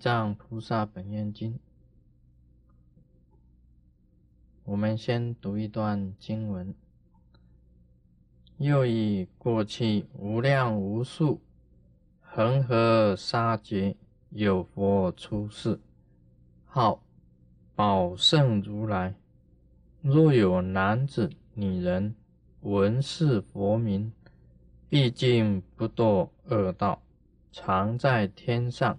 藏菩萨本愿经》，我们先读一段经文。又以过去无量无数恒河沙劫，有佛出世，号宝胜如来。若有男子、女人闻是佛名，必尽不堕恶道，常在天上。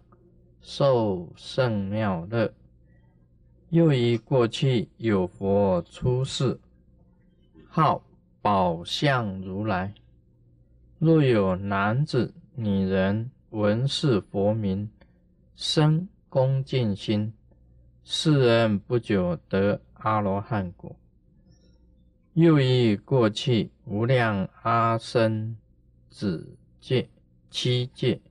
受圣妙乐，又以过去有佛出世，号宝相如来。若有男子、女人闻是佛名，生恭敬心，世人不久得阿罗汉果。又以过去无量阿僧子界七界。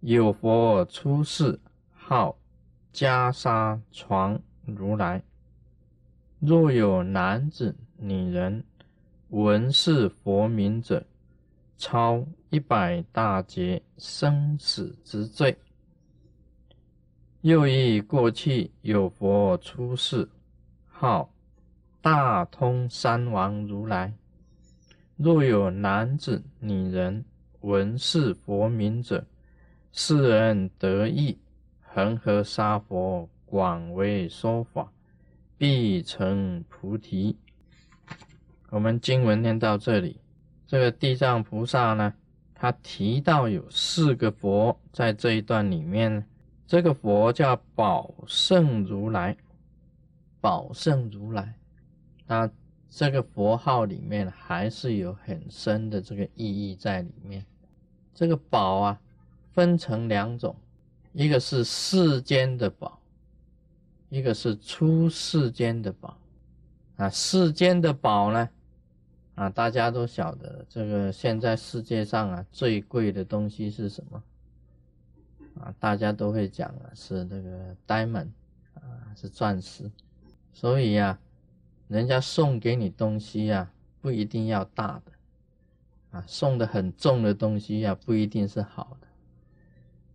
有佛出世，号袈裟床如来。若有男子、女人闻是佛名者，超一百大劫生死之罪。又忆过去有佛出世，号大通三王如来。若有男子、女人闻是佛名者，世人得意，恒河沙佛广为说法，必成菩提。我们经文念到这里，这个地藏菩萨呢，他提到有四个佛在这一段里面，这个佛叫宝胜如来，宝胜如来，那这个佛号里面还是有很深的这个意义在里面，这个宝啊。分成两种，一个是世间的宝，一个是出世间的宝。啊，世间的宝呢，啊，大家都晓得，这个现在世界上啊最贵的东西是什么？啊，大家都会讲啊，是那个 diamond，啊，是钻石。所以呀，人家送给你东西呀，不一定要大的，啊，送的很重的东西呀，不一定是好的。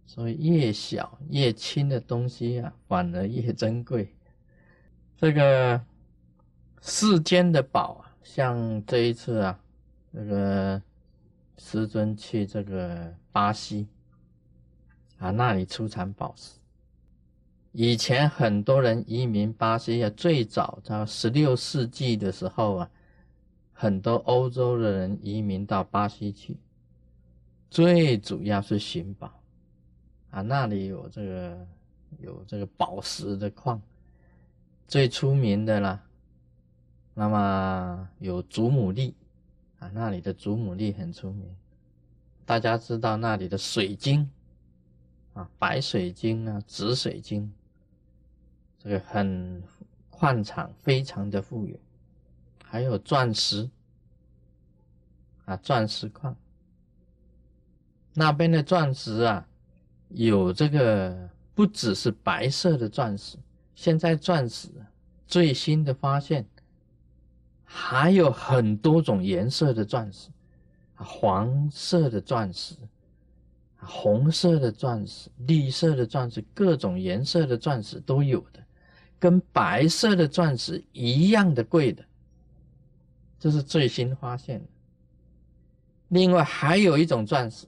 所以越小越轻的东西啊，反而越珍贵。这个世间的宝啊，像这一次啊，这个师尊去这个巴西啊，那里出产宝石。以前很多人移民巴西啊，最早在十六世纪的时候啊，很多欧洲的人移民到巴西去，最主要是寻宝。啊，那里有这个有这个宝石的矿，最出名的啦。那么有祖母绿，啊，那里的祖母绿很出名。大家知道那里的水晶，啊，白水晶啊，紫水晶，这个很矿场非常的富有。还有钻石，啊，钻石矿，那边的钻石啊。有这个不只是白色的钻石，现在钻石最新的发现还有很多种颜色的钻石，黄色的钻石，红色的钻石，绿色的钻石，各种颜色的钻石都有的，跟白色的钻石一样的贵的，这是最新发现的。另外还有一种钻石。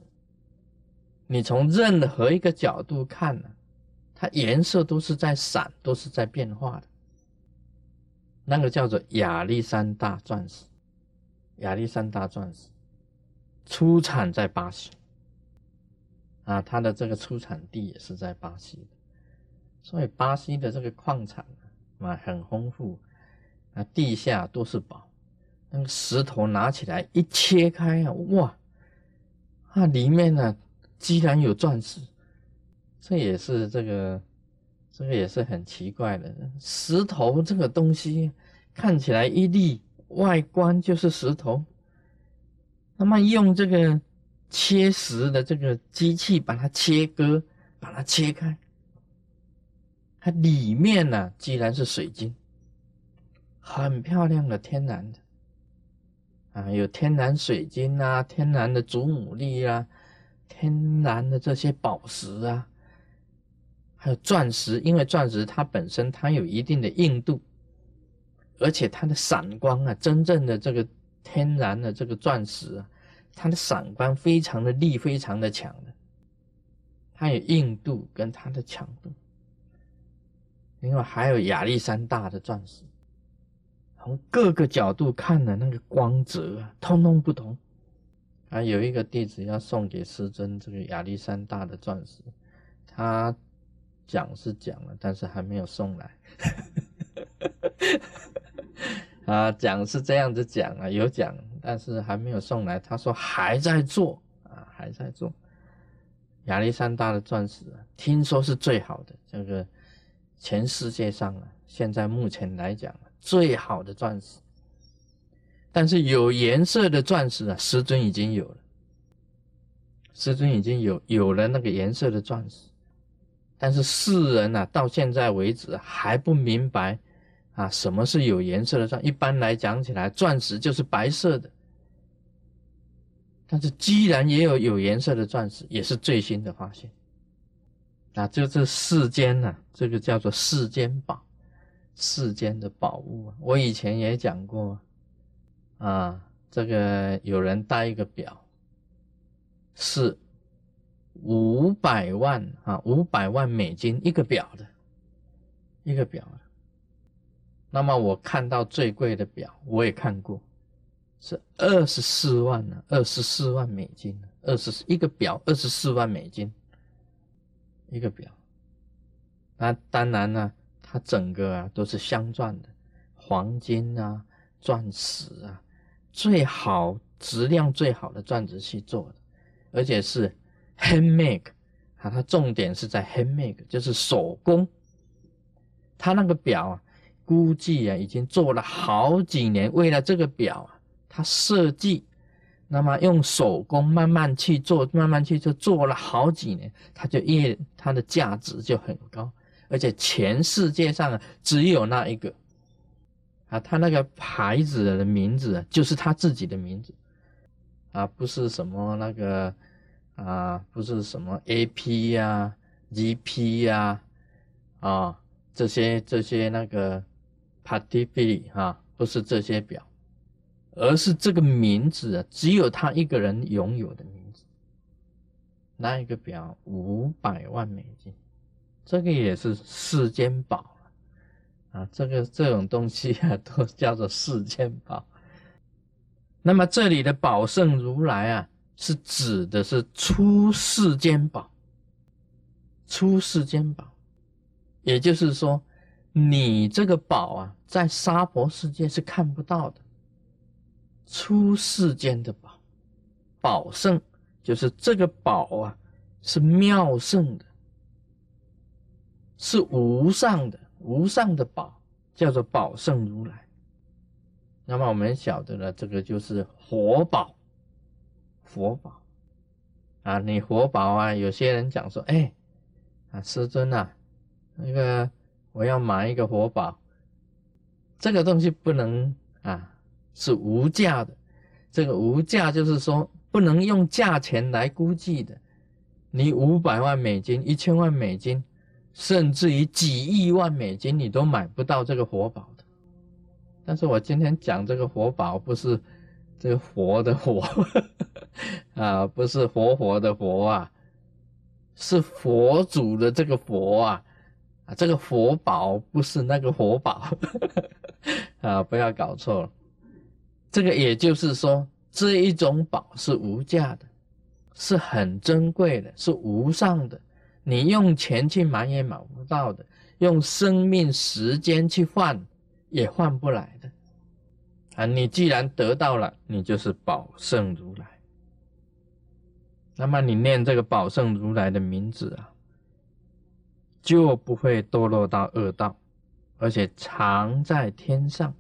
你从任何一个角度看呢，它颜色都是在闪，都是在变化的。那个叫做亚历山大钻石，亚历山大钻石出产在巴西，啊，它的这个出产地也是在巴西的，所以巴西的这个矿产啊很丰富，啊，地下都是宝，那个石头拿起来一切开啊，哇，啊，里面呢。居然有钻石，这也是这个，这个也是很奇怪的。石头这个东西看起来一粒，外观就是石头。那么用这个切石的这个机器把它切割，把它切开，它里面呢居然是水晶，很漂亮的天然的，啊，有天然水晶啊，天然的祖母绿啊。天然的这些宝石啊，还有钻石，因为钻石它本身它有一定的硬度，而且它的闪光啊，真正的这个天然的这个钻石啊，它的闪光非常的力，非常的强的，它有硬度跟它的强度。另外还有亚历山大的钻石，从各个角度看的那个光泽啊，通通不同。啊，有一个弟子要送给师尊这个亚历山大的钻石，他讲是讲了，但是还没有送来。啊，讲是这样子讲啊，有讲，但是还没有送来。他说还在做啊，还在做。亚历山大的钻石啊，听说是最好的，这个全世界上啊，现在目前来讲最好的钻石。但是有颜色的钻石啊，师尊已经有了。师尊已经有有了那个颜色的钻石，但是世人啊，到现在为止还不明白啊，什么是有颜色的钻？一般来讲起来，钻石就是白色的。但是既然也有有颜色的钻石，也是最新的发现。啊，就这世间呢，这个叫做世间宝，世间的宝物啊。我以前也讲过。啊，啊这个有人戴一个表，是五百万啊，五百万美金一个表的，一个表的。那么我看到最贵的表，我也看过，是二十四万呢，二十四万美金，二十一个表二十四万美金，一个表。那当然呢，它整个啊都是镶钻的，黄金啊，钻石啊。最好质量最好的钻石去做的，而且是 handmade 啊，它重点是在 handmade，就是手工。它那个表啊，估计啊已经做了好几年，为了这个表啊，它设计，那么用手工慢慢去做，慢慢去做，做了好几年，它就越它的价值就很高，而且全世界上只有那一个。啊，他那个牌子的名字就是他自己的名字，啊，不是什么那个啊，不是什么 A P 呀、G P 呀，啊，这些这些那个 p a t i f i l 哈，不是这些表，而是这个名字，只有他一个人拥有的名字。那一个表五百万美金，这个也是世间宝。啊，这个这种东西啊，都叫做世间宝。那么这里的宝圣如来啊，是指的是出世间宝，出世间宝，也就是说，你这个宝啊，在娑婆世界是看不到的。出世间的宝，宝圣就是这个宝啊，是妙圣的，是无上的。无上的宝叫做宝圣如来，那么我们晓得了，这个就是活宝，佛宝。啊，你活宝啊，有些人讲说，哎，啊，师尊呐，那个我要买一个活宝，这个东西不能啊，是无价的，这个无价就是说不能用价钱来估计的，你五百万美金，一千万美金。甚至于几亿万美金，你都买不到这个活宝的。但是我今天讲这个活宝，不是这个活的活 啊，不是活活的活啊，是佛祖的这个佛啊啊，这个佛宝不是那个活宝 啊，不要搞错了。这个也就是说，这一种宝是无价的，是很珍贵的，是无上的。你用钱去买也买不到的，用生命时间去换也换不来的啊！你既然得到了，你就是宝圣如来。那么你念这个宝圣如来的名字啊，就不会堕落到恶道，而且常在天上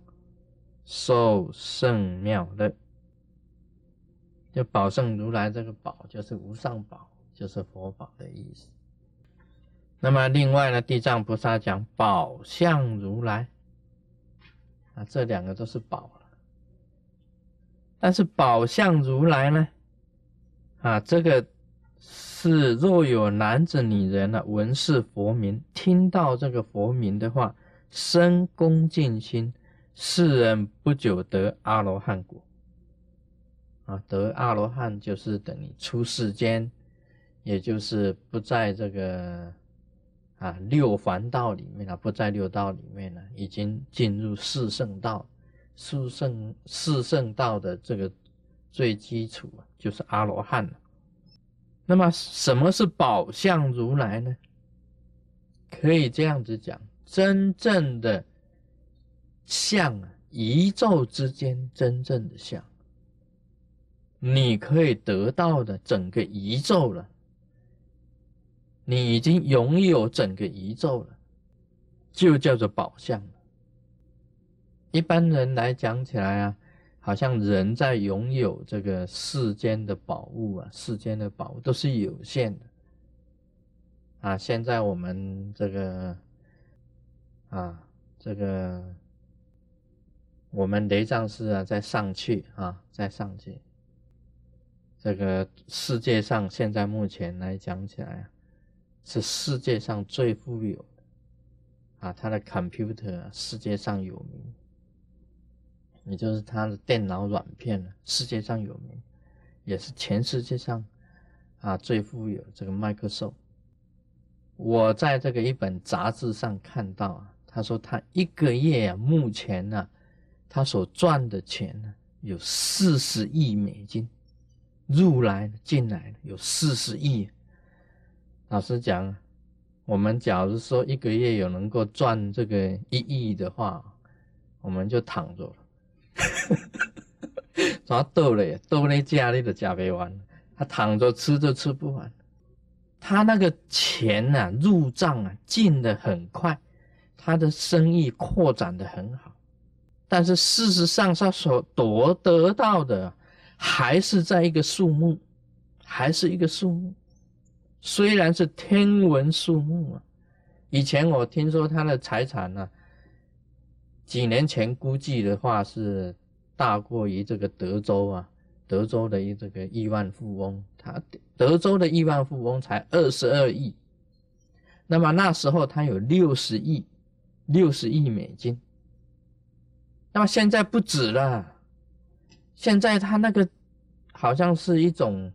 受圣妙乐。就宝圣如来这个宝，就是无上宝，就是佛宝的意思。那么另外呢，地藏菩萨讲宝相如来啊，这两个都是宝了。但是宝相如来呢，啊，这个是若有男子女人呢，闻是佛名，听到这个佛名的话，生恭敬心，世人不久得阿罗汉果。啊，得阿罗汉就是等于出世间，也就是不在这个啊六凡道里面了，不在六道里面了，已经进入四圣道。四圣四圣道的这个最基础，就是阿罗汉了。那么什么是宝相如来呢？可以这样子讲，真正的相啊，宇宙之间真正的相。你可以得到的整个宇宙了，你已经拥有整个宇宙了，就叫做宝相。一般人来讲起来啊，好像人在拥有这个世间的宝物啊，世间的宝物都是有限的啊。现在我们这个啊，这个我们雷藏寺啊，在上去啊，在上去。这个世界上现在目前来讲起来啊，是世界上最富有的啊，它的 computer 世界上有名，也就是它的电脑软片呢，世界上有名，也是全世界上啊最富有这个 Microsoft。我在这个一本杂志上看到啊，他说他一个月啊，目前呢，他所赚的钱呢有四十亿美金。入来进来有四十亿。老实讲，我们假如说一个月有能够赚这个一亿的话，我们就躺着了。怎么逗嘞？逗嘞家里的家不完，他躺着吃都吃不完。他那个钱呐，入账啊进的很快，他的生意扩展的很好。但是事实上，他所夺得到的。还是在一个数目，还是一个数目，虽然是天文数目啊。以前我听说他的财产呢，几年前估计的话是大过于这个德州啊，德州的一这个亿万富翁，他德州的亿万富翁才二十二亿，那么那时候他有六十亿，六十亿美金，那么现在不止了。现在他那个好像是一种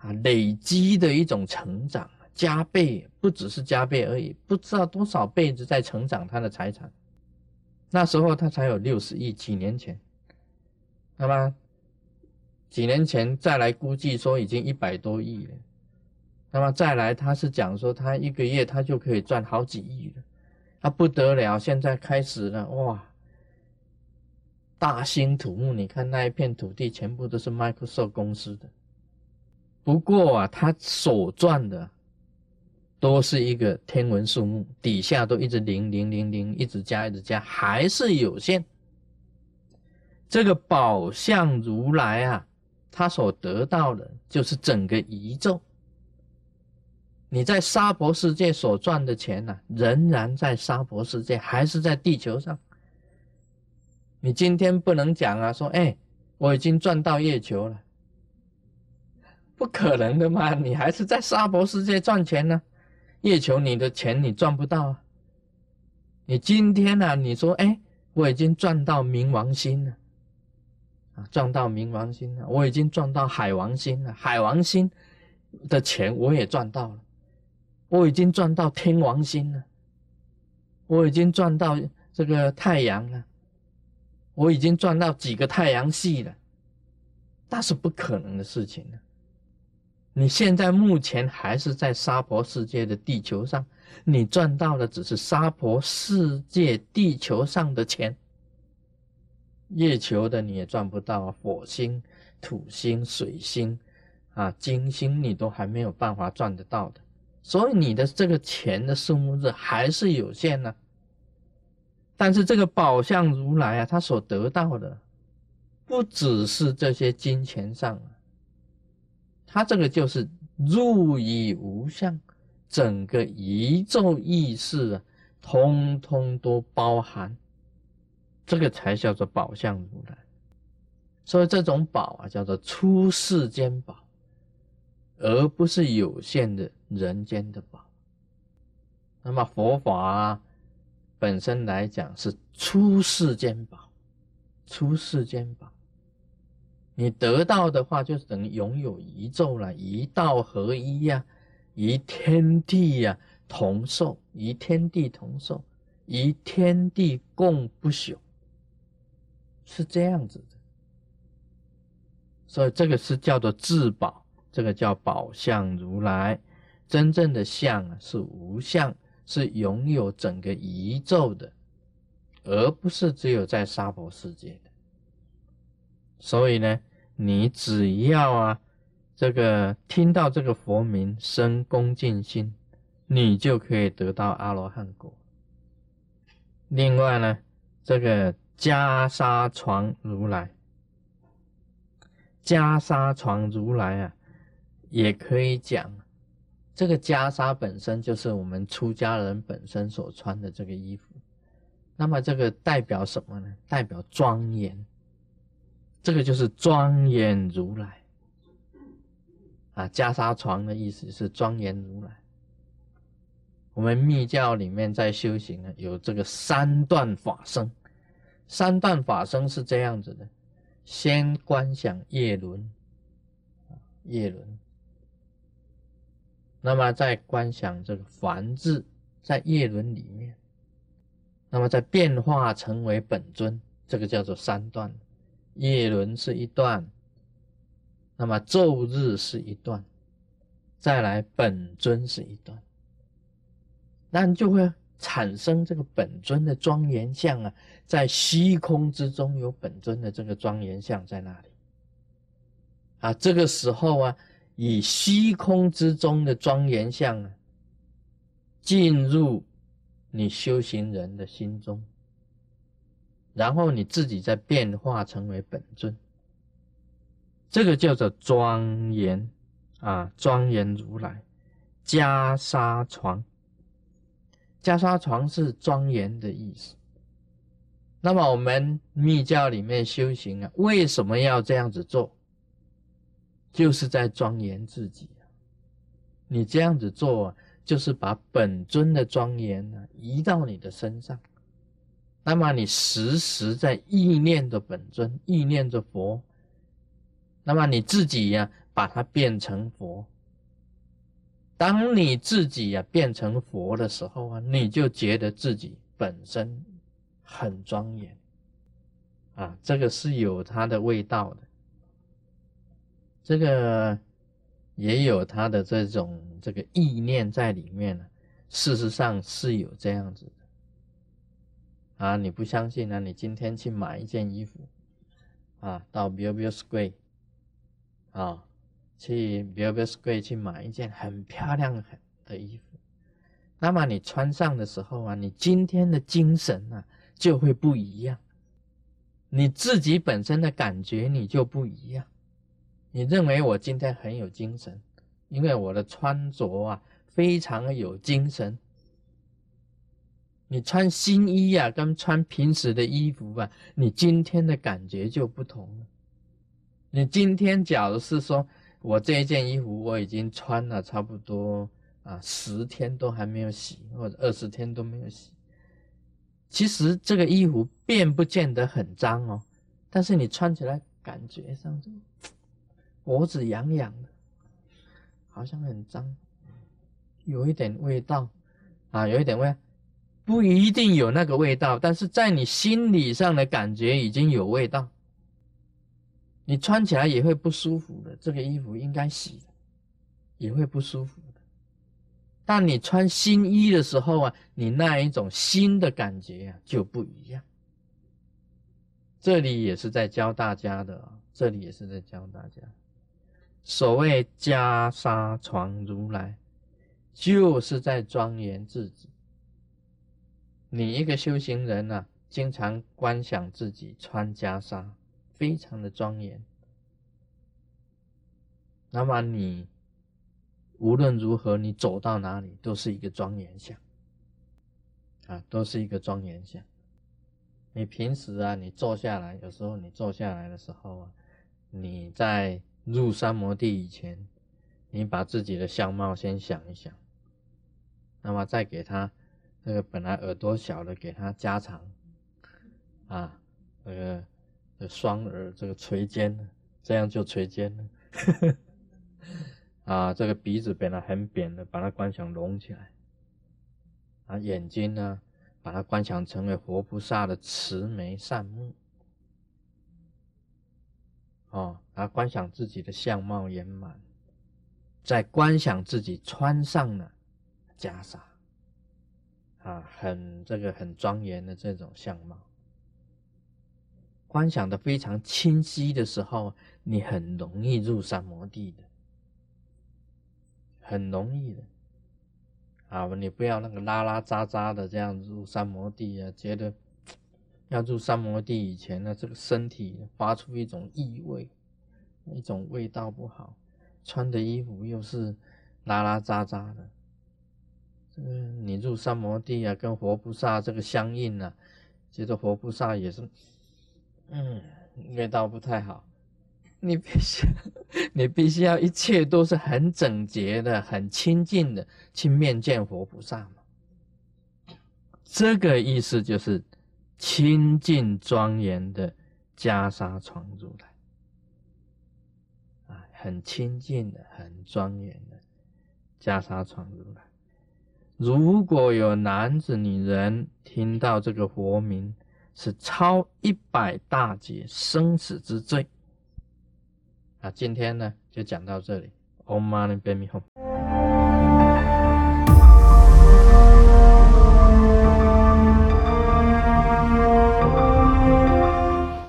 啊累积的一种成长，加倍不只是加倍而已，不知道多少辈子在成长他的财产。那时候他才有六十亿，几年前，那么几年前再来估计说已经一百多亿了，那么再来他是讲说他一个月他就可以赚好几亿了，他不得了，现在开始了哇！大兴土木，你看那一片土地全部都是 Microsoft 公司的。不过啊，他所赚的都是一个天文数目，底下都一直零零零零，一直加一直加，还是有限。这个宝相如来啊，他所得到的就是整个宇宙。你在沙婆世界所赚的钱呢，仍然在沙婆世界，还是在地球上。你今天不能讲啊，说哎，我已经赚到月球了，不可能的嘛，你还是在沙博世界赚钱呢，月球你的钱你赚不到啊。你今天呢，你说哎，我已经赚到冥王星了，啊，赚到冥王星了，我已经赚到海王星了，海王星的钱我也赚到了，我已经赚到天王星了，我已经赚到这个太阳了。我已经赚到几个太阳系了，那是不可能的事情了。你现在目前还是在沙婆世界的地球上，你赚到的只是沙婆世界地球上的钱，月球的你也赚不到，火星、土星、水星啊、金星你都还没有办法赚得到的，所以你的这个钱的数目是还是有限呢。但是这个宝相如来啊，他所得到的不只是这些金钱上，他这个就是入以无相，整个宇宙意识啊，通通都包含，这个才叫做宝相如来。所以这种宝啊，叫做出世间宝，而不是有限的人间的宝。那么佛法本身来讲是出世间宝，出世间宝。你得到的话，就是等于拥有一宙了，一道合一呀，与天地呀同寿，与天地同寿，与天地共不朽，是这样子的。所以这个是叫做至宝，这个叫宝相如来。真正的相，是无相，是拥有整个宇宙的，而不是只有在娑婆世界的。所以呢，你只要啊，这个听到这个佛名，生恭敬心，你就可以得到阿罗汉果。另外呢，这个袈裟传如来。袈裟传如来啊，也可以讲，这个袈裟本身就是我们出家人本身所穿的这个衣服。那么这个代表什么呢？代表庄严，这个就是庄严如来啊。袈裟床的意思是庄严如来。我们密教里面在修行呢，有这个三段法身，三段法身是这样子的。先观想叶轮，叶轮，那么再观想这个梵字在叶轮里面，那么再变化成为本尊，这个叫做三段。夜轮是一段，那么昼日是一段，再来本尊是一段，那你就会。产生这个本尊的庄严相啊，在虚空之中有本尊的这个庄严相在那里啊？这个时候啊，以虚空之中的庄严相啊，进入你修行人的心中，然后你自己再变化成为本尊，这个叫做庄严啊，庄严如来袈裟床。袈裟床是庄严的意思。那么我们密教里面修行啊，为什么要这样子做？就是在庄严自己啊。你这样子做啊，就是把本尊的庄严呢移到你的身上。那么你时时在意念着本尊，意念着佛。那么你自己呀，把它变成佛。当你自己呀变成佛的时候啊，你就觉得自己本身很庄严啊，这个是有它的味道的，这个也有它的这种这个意念在里面呢。事实上是有这样子啊，你不相信呢？你今天去买一件衣服啊，到 Bill Square 啊。去 b i l b e s Square 去买一件很漂亮很的衣服，那么你穿上的时候啊，你今天的精神啊就会不一样，你自己本身的感觉你就不一样。你认为我今天很有精神，因为我的穿着啊非常有精神。你穿新衣啊，跟穿平时的衣服啊，你今天的感觉就不同了。你今天假如是说。我这一件衣服我已经穿了差不多啊十天都还没有洗，或者二十天都没有洗。其实这个衣服并不见得很脏哦，但是你穿起来感觉上就脖子痒痒的，好像很脏，有一点味道啊，有一点味，不一定有那个味道，但是在你心理上的感觉已经有味道。你穿起来也会不舒服的，这个衣服应该洗，也会不舒服的。但你穿新衣的时候啊，你那一种新的感觉啊就不一样。这里也是在教大家的，这里也是在教大家，所谓袈裟传如来，就是在庄严自己。你一个修行人呢，经常观想自己穿袈裟。非常的庄严，那么你无论如何，你走到哪里都是一个庄严相，啊，都是一个庄严相。你平时啊，你坐下来，有时候你坐下来的时候啊，你在入三摩地以前，你把自己的相貌先想一想，那么再给他这个本来耳朵小的给他加长，啊，这个这双耳这个垂肩，这样就垂肩了。啊，这个鼻子本来很扁的，把它观想隆起来。啊，眼睛呢，把它观想成为活菩萨的慈眉善目。哦，啊，观想自己的相貌圆满，在观想自己穿上了袈裟，啊，很这个很庄严的这种相貌，观想的非常清晰的时候，你很容易入三摩地的，很容易的，啊，你不要那个拉拉杂杂的这样入三摩地啊，觉得。要入三摩地以前呢，这个身体发出一种异味，一种味道不好，穿的衣服又是拉拉杂杂的。嗯，你入三摩地啊，跟活菩萨这个相应啊，觉得活菩萨也是，嗯，味道不太好。你必须，你必须要一切都是很整洁的、很清净的去面见活菩萨嘛。这个意思就是。清净庄严的袈裟闯入来，啊，很清净的、很庄严的袈裟闯入来。如果有男子、女人听到这个佛名，是超一百大劫生死之罪。啊，今天呢就讲到这里。Om Mani Padme Hum。